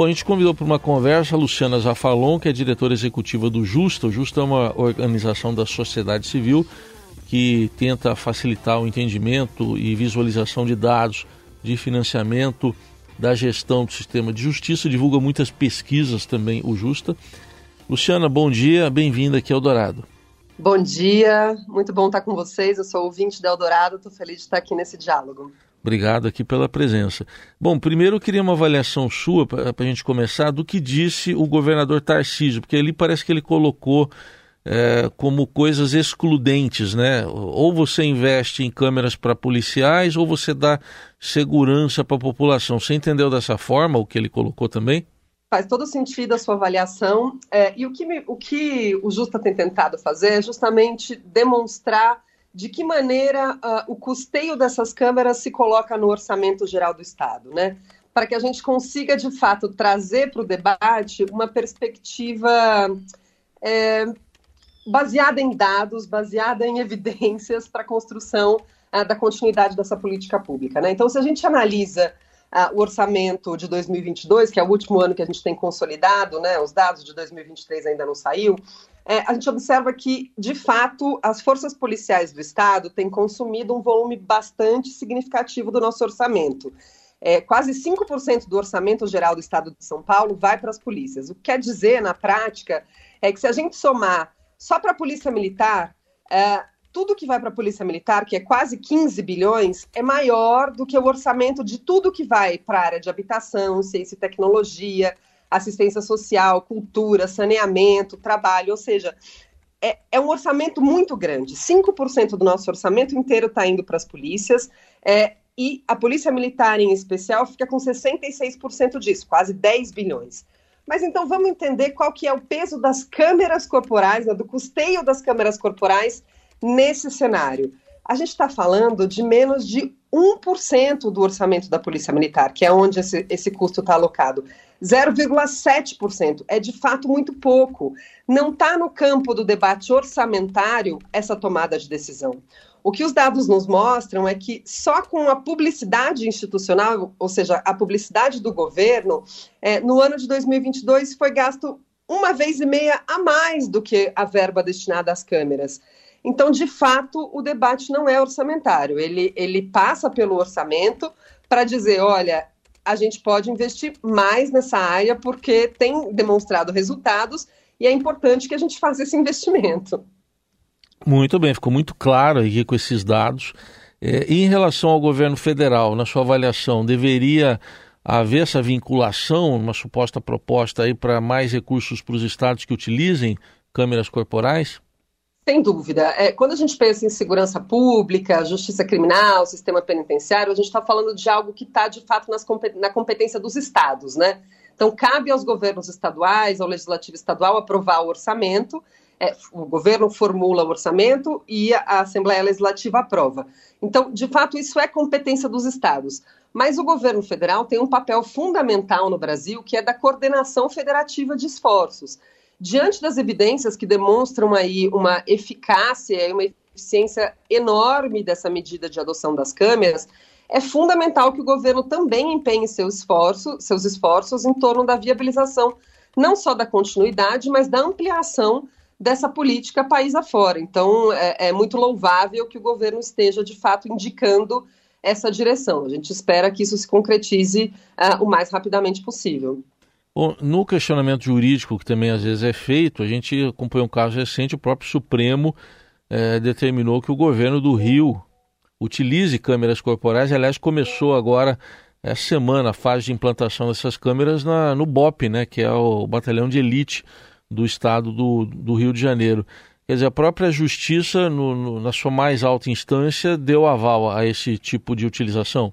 Bom, a gente convidou para uma conversa a Luciana Zafalon, que é diretora executiva do Justa. O Justa é uma organização da sociedade civil que tenta facilitar o entendimento e visualização de dados de financiamento da gestão do sistema de justiça, divulga muitas pesquisas também, o Justa. Luciana, bom dia, bem-vinda aqui ao Dourado. Bom dia, muito bom estar com vocês. Eu sou ouvinte da Eldorado, estou feliz de estar aqui nesse diálogo. Obrigado aqui pela presença. Bom, primeiro eu queria uma avaliação sua, para a gente começar, do que disse o governador Tarcísio, porque ali parece que ele colocou é, como coisas excludentes, né? Ou você investe em câmeras para policiais, ou você dá segurança para a população. Você entendeu dessa forma o que ele colocou também? Faz todo sentido a sua avaliação. É, e o que, me, o que o Justa tem tentado fazer é justamente demonstrar de que maneira uh, o custeio dessas câmeras se coloca no orçamento geral do Estado, né? Para que a gente consiga, de fato, trazer para o debate uma perspectiva é, baseada em dados, baseada em evidências para a construção uh, da continuidade dessa política pública. Né? Então, se a gente analisa uh, o orçamento de 2022, que é o último ano que a gente tem consolidado, né, os dados de 2023 ainda não saiu, é, a gente observa que, de fato, as forças policiais do Estado têm consumido um volume bastante significativo do nosso orçamento. É, quase 5% do orçamento geral do Estado de São Paulo vai para as polícias. O que quer dizer, na prática, é que se a gente somar só para a Polícia Militar, é, tudo que vai para a Polícia Militar, que é quase 15 bilhões, é maior do que o orçamento de tudo que vai para a área de habitação, ciência e tecnologia, assistência social, cultura, saneamento, trabalho, ou seja, é, é um orçamento muito grande. 5% do nosso orçamento inteiro está indo para as polícias, é, e a Polícia Militar, em especial, fica com 66% disso, quase 10 bilhões. Mas então vamos entender qual que é o peso das câmeras corporais, né, do custeio das câmeras corporais nesse cenário. A gente está falando de menos de 1% do orçamento da Polícia Militar, que é onde esse, esse custo está alocado. 0,7%. É de fato muito pouco. Não está no campo do debate orçamentário essa tomada de decisão. O que os dados nos mostram é que só com a publicidade institucional, ou seja, a publicidade do governo, é, no ano de 2022 foi gasto uma vez e meia a mais do que a verba destinada às câmeras. Então, de fato, o debate não é orçamentário, ele, ele passa pelo orçamento para dizer: olha, a gente pode investir mais nessa área porque tem demonstrado resultados e é importante que a gente faça esse investimento. Muito bem, ficou muito claro aqui com esses dados. É, em relação ao governo federal, na sua avaliação, deveria haver essa vinculação, uma suposta proposta aí para mais recursos para os estados que utilizem câmeras corporais? Sem dúvida. É, quando a gente pensa em segurança pública, justiça criminal, sistema penitenciário, a gente está falando de algo que está, de fato, nas, na competência dos estados, né? Então, cabe aos governos estaduais, ao legislativo estadual, aprovar o orçamento é, o governo formula o orçamento e a Assembleia Legislativa aprova. Então, de fato, isso é competência dos estados. Mas o governo federal tem um papel fundamental no Brasil, que é da coordenação federativa de esforços. Diante das evidências que demonstram aí uma eficácia e uma eficiência enorme dessa medida de adoção das câmeras, é fundamental que o governo também empenhe seu esforço, seus esforços em torno da viabilização não só da continuidade, mas da ampliação dessa política país afora. Então, é, é muito louvável que o governo esteja, de fato, indicando essa direção. A gente espera que isso se concretize uh, o mais rapidamente possível. No questionamento jurídico, que também às vezes é feito, a gente acompanhou um caso recente, o próprio Supremo eh, determinou que o governo do Rio utilize câmeras corporais. Aliás, começou agora essa semana a fase de implantação dessas câmeras na, no BOP, né, que é o Batalhão de Elite do estado do, do Rio de Janeiro. Quer dizer, a própria justiça, no, no, na sua mais alta instância, deu aval a esse tipo de utilização?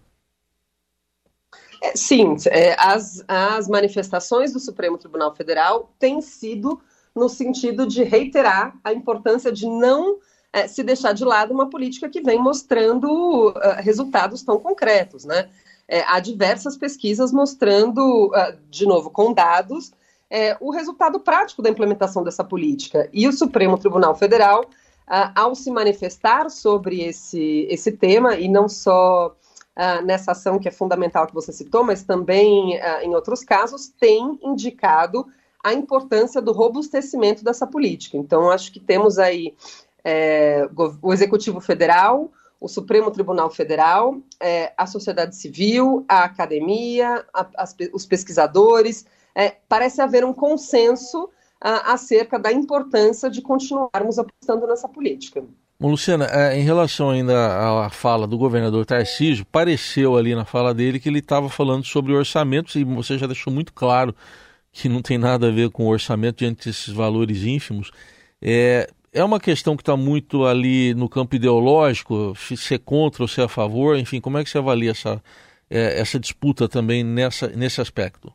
É, sim, é, as, as manifestações do Supremo Tribunal Federal têm sido no sentido de reiterar a importância de não é, se deixar de lado uma política que vem mostrando uh, resultados tão concretos, né? É, há diversas pesquisas mostrando, uh, de novo, com dados, é, o resultado prático da implementação dessa política. E o Supremo Tribunal Federal, ah, ao se manifestar sobre esse, esse tema, e não só uh, nessa ação que é fundamental que você citou, mas também uh, em outros casos, tem indicado a importância do robustecimento dessa política. Então, acho que temos aí é, o Executivo Federal, o Supremo Tribunal Federal, é, a sociedade civil, a academia, a, as, os pesquisadores. É, parece haver um consenso acerca da importância de continuarmos apostando nessa política. Bom, Luciana, é, em relação ainda à fala do governador Tarcísio, pareceu ali na fala dele que ele estava falando sobre orçamentos e você já deixou muito claro que não tem nada a ver com orçamento diante desses valores ínfimos. É, é uma questão que está muito ali no campo ideológico, se é contra ou se é a favor, enfim, como é que você avalia essa, é, essa disputa também nessa, nesse aspecto?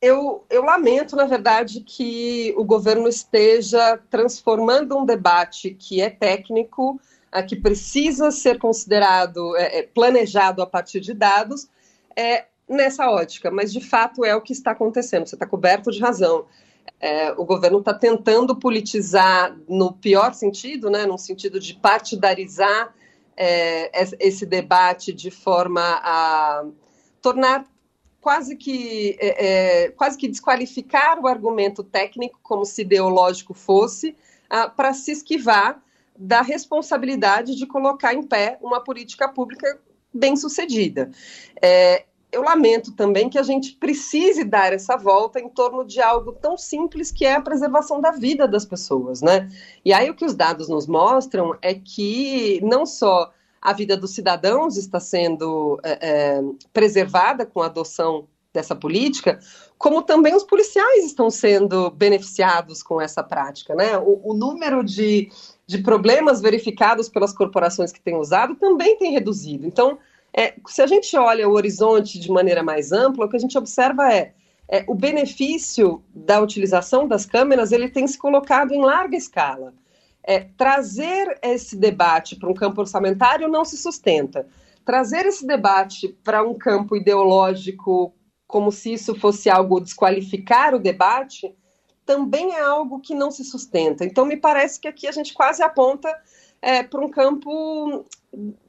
Eu, eu lamento, na verdade, que o governo esteja transformando um debate que é técnico, que precisa ser considerado, é, é, planejado a partir de dados, é, nessa ótica. Mas, de fato, é o que está acontecendo. Você está coberto de razão. É, o governo está tentando politizar no pior sentido, né, no sentido de partidarizar é, esse debate de forma a tornar quase que, é, é, quase que desqualificar o argumento técnico, como se ideológico fosse, ah, para se esquivar da responsabilidade de colocar em pé uma política pública bem sucedida. É, eu lamento também que a gente precise dar essa volta em torno de algo tão simples que é a preservação da vida das pessoas, né? E aí o que os dados nos mostram é que não só a vida dos cidadãos está sendo é, é, preservada com a adoção dessa política, como também os policiais estão sendo beneficiados com essa prática. Né? O, o número de, de problemas verificados pelas corporações que têm usado também tem reduzido. Então, é, se a gente olha o horizonte de maneira mais ampla, o que a gente observa é, é o benefício da utilização das câmeras ele tem se colocado em larga escala é, trazer esse debate para um campo orçamentário não se sustenta. Trazer esse debate para um campo ideológico, como se isso fosse algo desqualificar o debate, também é algo que não se sustenta. Então, me parece que aqui a gente quase aponta é, para um campo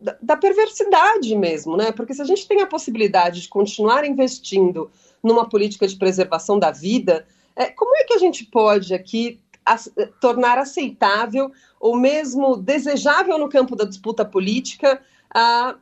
da, da, perversidade mesmo, né? Porque se a gente tem a possibilidade de continuar investindo numa política de preservação da vida, é, como é que a gente pode aqui tornar aceitável ou mesmo desejável no campo da disputa política a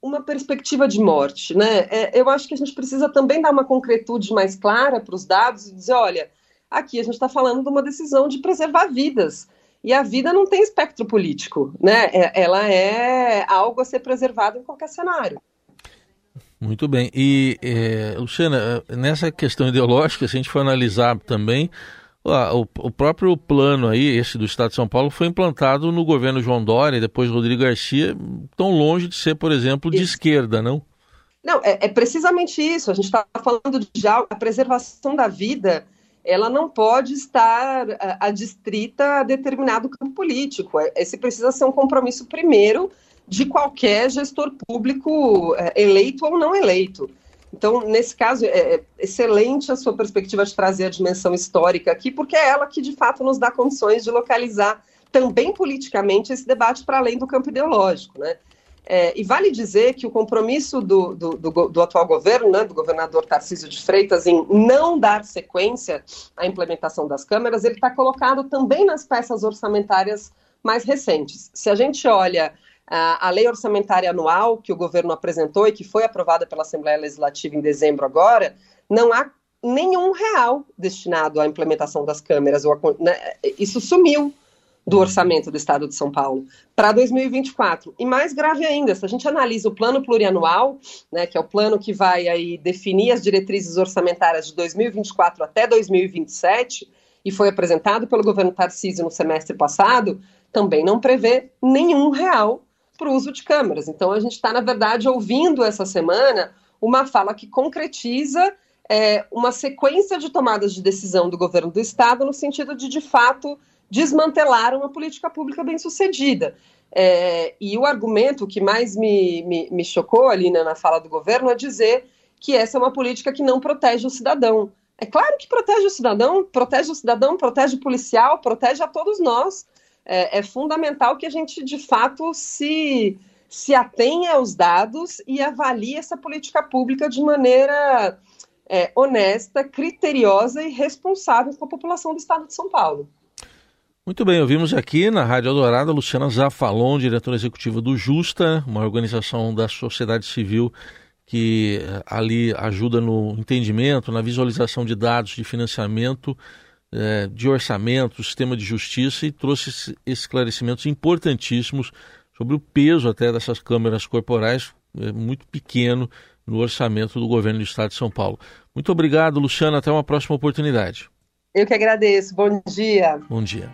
uma perspectiva de morte, né? É, eu acho que a gente precisa também dar uma concretude mais clara para os dados e dizer, olha, aqui a gente está falando de uma decisão de preservar vidas. E a vida não tem espectro político, né? É, ela é algo a ser preservado em qualquer cenário. Muito bem. E, é, Luciana, nessa questão ideológica, se a gente for analisar também, o, o, próprio plano aí, esse do Estado de São Paulo, foi implantado no governo João Dória e depois Rodrigo Garcia, tão longe de ser, por exemplo, de isso. esquerda, não? Não, é, é precisamente isso. A gente está falando de já a preservação da vida, ela não pode estar adstrita a determinado campo político. É, esse precisa ser um compromisso primeiro de qualquer gestor público é, eleito ou não eleito. Então, nesse caso, é, é excelente a sua perspectiva de trazer a dimensão histórica aqui, porque é ela que, de fato, nos dá condições de localizar também politicamente esse debate para além do campo ideológico, né? É, e vale dizer que o compromisso do, do, do, do, atual governo, né, do governador Tarcísio de Freitas, em não dar sequência à implementação das câmeras, ele está colocado também nas peças orçamentárias mais recentes. Se a gente olha a lei orçamentária anual que o governo apresentou e que foi aprovada pela Assembleia Legislativa em dezembro agora, não há nenhum real destinado à implementação das câmeras. Né, isso sumiu do orçamento do Estado de São Paulo para 2024. E mais grave ainda, se a gente analisa o plano plurianual, né, que é o plano que vai aí definir as diretrizes orçamentárias de 2024 até 2027, e foi apresentado pelo governo Tarcísio no semestre passado, também não prevê nenhum real para o uso de câmeras. Então, a gente está, na verdade, ouvindo essa semana uma fala que concretiza é, uma sequência de tomadas de decisão do governo do Estado no sentido de, de fato, desmantelar uma política pública bem sucedida. É, e o argumento que mais me, me, me chocou ali né, na fala do governo é dizer que essa é uma política que não protege o cidadão. É claro que protege o cidadão, protege o cidadão, protege o policial, protege a todos nós é, é fundamental que a gente, de fato, se se atenha aos dados e avalie essa política pública de maneira é, honesta, criteriosa e responsável com a população do estado de São Paulo. Muito bem, ouvimos aqui na Rádio Eldorado a Luciana Zafalon, diretora executiva do Justa, uma organização da sociedade civil que eh, ali ajuda no entendimento, na visualização de dados de financiamento, eh, de orçamento, sistema de justiça e trouxe esclarecimentos importantíssimos sobre o peso até dessas câmeras corporais, eh, muito pequeno no orçamento do governo do estado de São Paulo. Muito obrigado, Luciana. Até uma próxima oportunidade. Eu que agradeço. Bom dia. Bom dia.